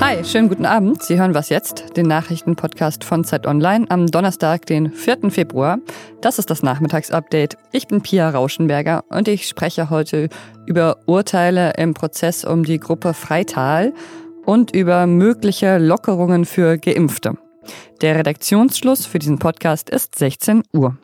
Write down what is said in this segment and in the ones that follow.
Hi, schönen guten Abend. Sie hören was jetzt, den Nachrichtenpodcast von Zeit Online am Donnerstag, den 4. Februar. Das ist das Nachmittagsupdate. Ich bin Pia Rauschenberger und ich spreche heute über Urteile im Prozess um die Gruppe Freital und über mögliche Lockerungen für Geimpfte. Der Redaktionsschluss für diesen Podcast ist 16 Uhr.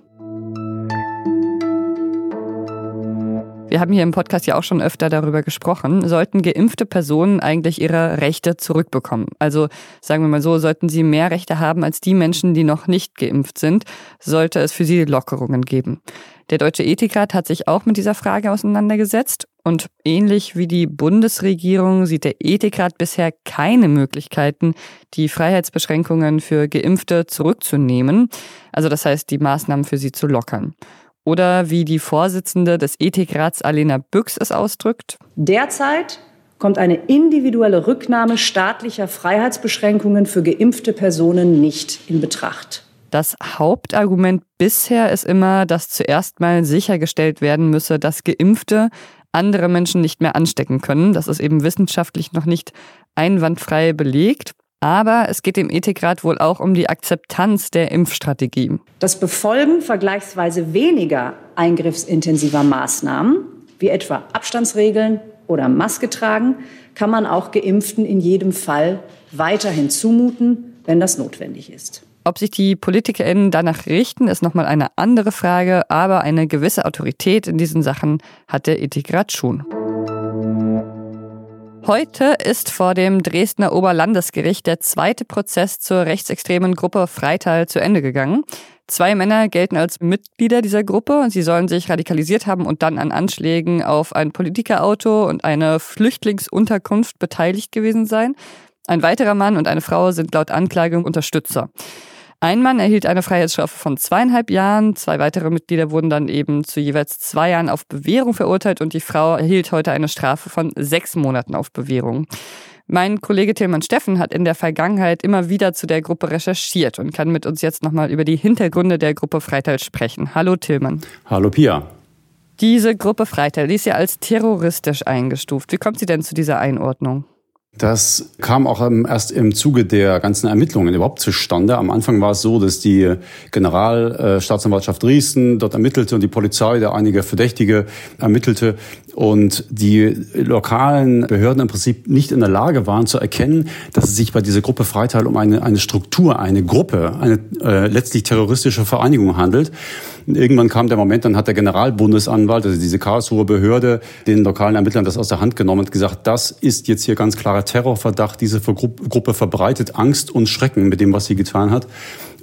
Wir haben hier im Podcast ja auch schon öfter darüber gesprochen. Sollten geimpfte Personen eigentlich ihre Rechte zurückbekommen? Also sagen wir mal so, sollten sie mehr Rechte haben als die Menschen, die noch nicht geimpft sind, sollte es für sie Lockerungen geben. Der Deutsche Ethikrat hat sich auch mit dieser Frage auseinandergesetzt und ähnlich wie die Bundesregierung sieht der Ethikrat bisher keine Möglichkeiten, die Freiheitsbeschränkungen für Geimpfte zurückzunehmen, also das heißt die Maßnahmen für sie zu lockern. Oder wie die Vorsitzende des Ethikrats Alena Büchs es ausdrückt. Derzeit kommt eine individuelle Rücknahme staatlicher Freiheitsbeschränkungen für geimpfte Personen nicht in Betracht. Das Hauptargument bisher ist immer, dass zuerst mal sichergestellt werden müsse, dass Geimpfte andere Menschen nicht mehr anstecken können. Das ist eben wissenschaftlich noch nicht einwandfrei belegt. Aber es geht dem Ethikrat wohl auch um die Akzeptanz der Impfstrategie. Das Befolgen vergleichsweise weniger eingriffsintensiver Maßnahmen, wie etwa Abstandsregeln oder Maske tragen, kann man auch Geimpften in jedem Fall weiterhin zumuten, wenn das notwendig ist. Ob sich die PolitikerInnen danach richten, ist nochmal eine andere Frage, aber eine gewisse Autorität in diesen Sachen hat der Ethikrat schon. Heute ist vor dem Dresdner Oberlandesgericht der zweite Prozess zur rechtsextremen Gruppe Freital zu Ende gegangen. Zwei Männer gelten als Mitglieder dieser Gruppe und sie sollen sich radikalisiert haben und dann an Anschlägen auf ein Politikerauto und eine Flüchtlingsunterkunft beteiligt gewesen sein. Ein weiterer Mann und eine Frau sind laut Anklage Unterstützer. Ein Mann erhielt eine Freiheitsstrafe von zweieinhalb Jahren, zwei weitere Mitglieder wurden dann eben zu jeweils zwei Jahren auf Bewährung verurteilt und die Frau erhielt heute eine Strafe von sechs Monaten auf Bewährung. Mein Kollege Tilman Steffen hat in der Vergangenheit immer wieder zu der Gruppe recherchiert und kann mit uns jetzt nochmal über die Hintergründe der Gruppe Freital sprechen. Hallo Tillmann. Hallo Pia. Diese Gruppe Freital, die ist ja als terroristisch eingestuft. Wie kommt sie denn zu dieser Einordnung? Das kam auch erst im Zuge der ganzen Ermittlungen überhaupt zustande. Am Anfang war es so, dass die Generalstaatsanwaltschaft Dresden dort ermittelte und die Polizei da einige Verdächtige ermittelte und die lokalen Behörden im Prinzip nicht in der Lage waren zu erkennen, dass es sich bei dieser Gruppe Freital um eine, eine Struktur, eine Gruppe, eine äh, letztlich terroristische Vereinigung handelt. Irgendwann kam der Moment, dann hat der Generalbundesanwalt, also diese Karlsruher Behörde, den lokalen Ermittlern das aus der Hand genommen und gesagt, das ist jetzt hier ganz klarer Terrorverdacht. Diese Gruppe verbreitet Angst und Schrecken mit dem, was sie getan hat.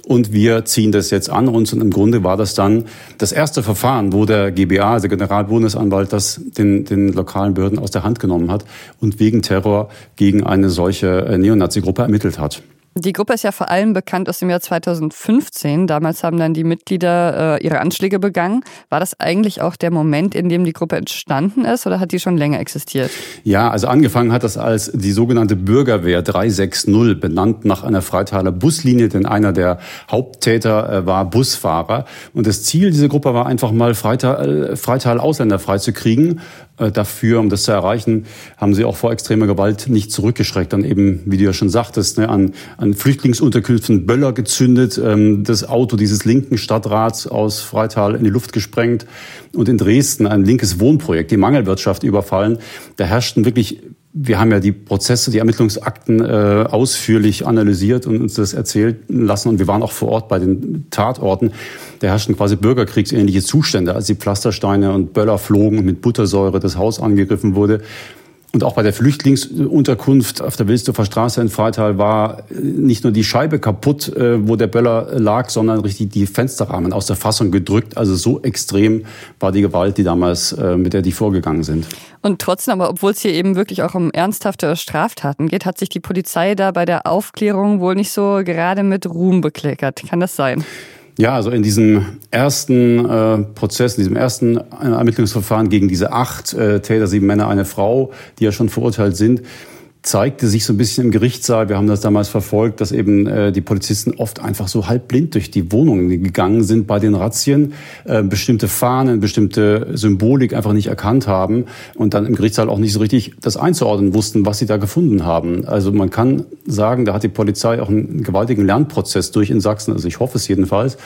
Und wir ziehen das jetzt an uns. Und im Grunde war das dann das erste Verfahren, wo der GBA, also Generalbundesanwalt, das den, den lokalen Behörden aus der Hand genommen hat und wegen Terror gegen eine solche äh, Neonazi-Gruppe ermittelt hat. Die Gruppe ist ja vor allem bekannt aus dem Jahr 2015. Damals haben dann die Mitglieder äh, ihre Anschläge begangen. War das eigentlich auch der Moment, in dem die Gruppe entstanden ist oder hat die schon länger existiert? Ja, also angefangen hat das als die sogenannte Bürgerwehr 360, benannt nach einer Freitaler Buslinie, denn einer der Haupttäter äh, war Busfahrer. Und das Ziel dieser Gruppe war einfach mal Freital, äh, Freital Ausländer freizukriegen. Äh, dafür, um das zu erreichen, haben sie auch vor extremer Gewalt nicht zurückgeschreckt. Dann eben, wie du ja schon sagtest, ne, an, an Flüchtlingsunterkünften Böller gezündet, ähm, das Auto dieses linken Stadtrats aus Freital in die Luft gesprengt und in Dresden ein linkes Wohnprojekt, die Mangelwirtschaft überfallen. Da herrschten wirklich wir haben ja die Prozesse, die Ermittlungsakten äh, ausführlich analysiert und uns das erzählen lassen. Und wir waren auch vor Ort bei den Tatorten. Da herrschten quasi bürgerkriegsähnliche Zustände, als die Pflastersteine und Böller flogen und mit Buttersäure das Haus angegriffen wurde. Und auch bei der Flüchtlingsunterkunft auf der Wilsdorfer Straße in Freital war nicht nur die Scheibe kaputt, äh, wo der Böller lag, sondern richtig die Fensterrahmen aus der Fassung gedrückt. Also so extrem war die Gewalt, die damals, äh, mit der die vorgegangen sind. Und trotzdem, aber obwohl es hier eben wirklich auch um ernsthafte Straftaten geht, hat sich die Polizei da bei der Aufklärung wohl nicht so gerade mit Ruhm bekleckert. Kann das sein? Ja, also in diesem ersten äh, Prozess, in diesem ersten äh, Ermittlungsverfahren gegen diese acht äh, Täter, sieben Männer, eine Frau, die ja schon verurteilt sind, zeigte sich so ein bisschen im Gerichtssaal, wir haben das damals verfolgt, dass eben äh, die Polizisten oft einfach so halbblind durch die Wohnungen gegangen sind bei den Razzien, äh, bestimmte Fahnen, bestimmte Symbolik einfach nicht erkannt haben und dann im Gerichtssaal auch nicht so richtig das einzuordnen wussten, was sie da gefunden haben. Also man kann sagen, da hat die Polizei auch einen gewaltigen Lernprozess durch in Sachsen, also ich hoffe es jedenfalls.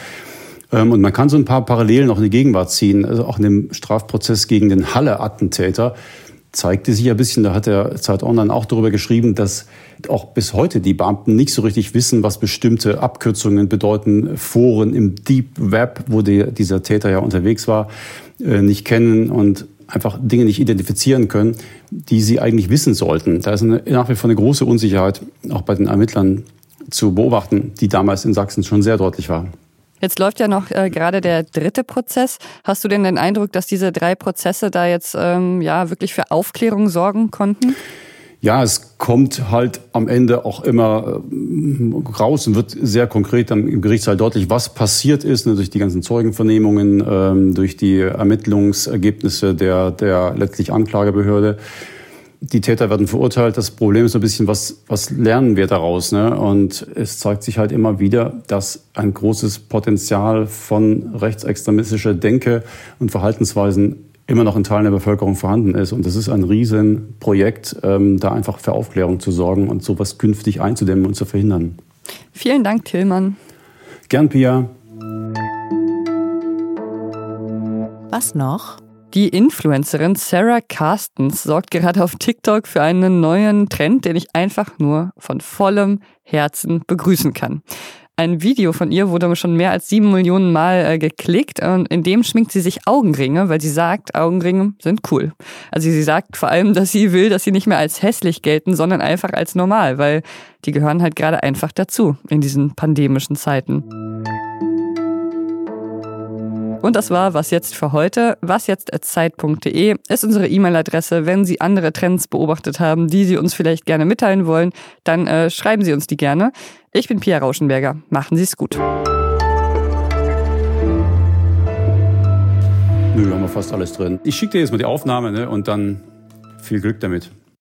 Ähm, und man kann so ein paar Parallelen auch in die Gegenwart ziehen, also auch in dem Strafprozess gegen den Halle-Attentäter zeigte sich ein bisschen, da hat der Zeit Online auch darüber geschrieben, dass auch bis heute die Beamten nicht so richtig wissen, was bestimmte Abkürzungen bedeuten, Foren im Deep Web, wo die, dieser Täter ja unterwegs war, äh, nicht kennen und einfach Dinge nicht identifizieren können, die sie eigentlich wissen sollten. Da ist eine, nach wie vor eine große Unsicherheit auch bei den Ermittlern zu beobachten, die damals in Sachsen schon sehr deutlich war. Jetzt läuft ja noch äh, gerade der dritte Prozess. Hast du denn den Eindruck, dass diese drei Prozesse da jetzt ähm, ja wirklich für Aufklärung sorgen konnten? Ja, es kommt halt am Ende auch immer äh, raus und wird sehr konkret dann im Gerichtssaal deutlich, was passiert ist, ne, durch die ganzen Zeugenvernehmungen, ähm, durch die Ermittlungsergebnisse der, der letztlich Anklagebehörde die Täter werden verurteilt. Das Problem ist so ein bisschen, was, was lernen wir daraus? Ne? Und es zeigt sich halt immer wieder, dass ein großes Potenzial von rechtsextremistischer Denke und Verhaltensweisen immer noch in Teilen der Bevölkerung vorhanden ist. Und das ist ein Riesenprojekt, ähm, da einfach für Aufklärung zu sorgen und sowas künftig einzudämmen und zu verhindern. Vielen Dank, Tillmann. Gern, Pia. Was noch? Die Influencerin Sarah Carstens sorgt gerade auf TikTok für einen neuen Trend, den ich einfach nur von vollem Herzen begrüßen kann. Ein Video von ihr wurde schon mehr als sieben Millionen Mal äh, geklickt und in dem schminkt sie sich Augenringe, weil sie sagt, Augenringe sind cool. Also sie sagt vor allem, dass sie will, dass sie nicht mehr als hässlich gelten, sondern einfach als normal, weil die gehören halt gerade einfach dazu in diesen pandemischen Zeiten. Und das war was jetzt für heute. Was jetzt Zeit.de ist unsere E-Mail-Adresse. Wenn Sie andere Trends beobachtet haben, die Sie uns vielleicht gerne mitteilen wollen, dann äh, schreiben Sie uns die gerne. Ich bin Pia Rauschenberger. Machen Sie es gut. Nö, haben wir fast alles drin. Ich schicke dir jetzt mal die Aufnahme ne, und dann viel Glück damit.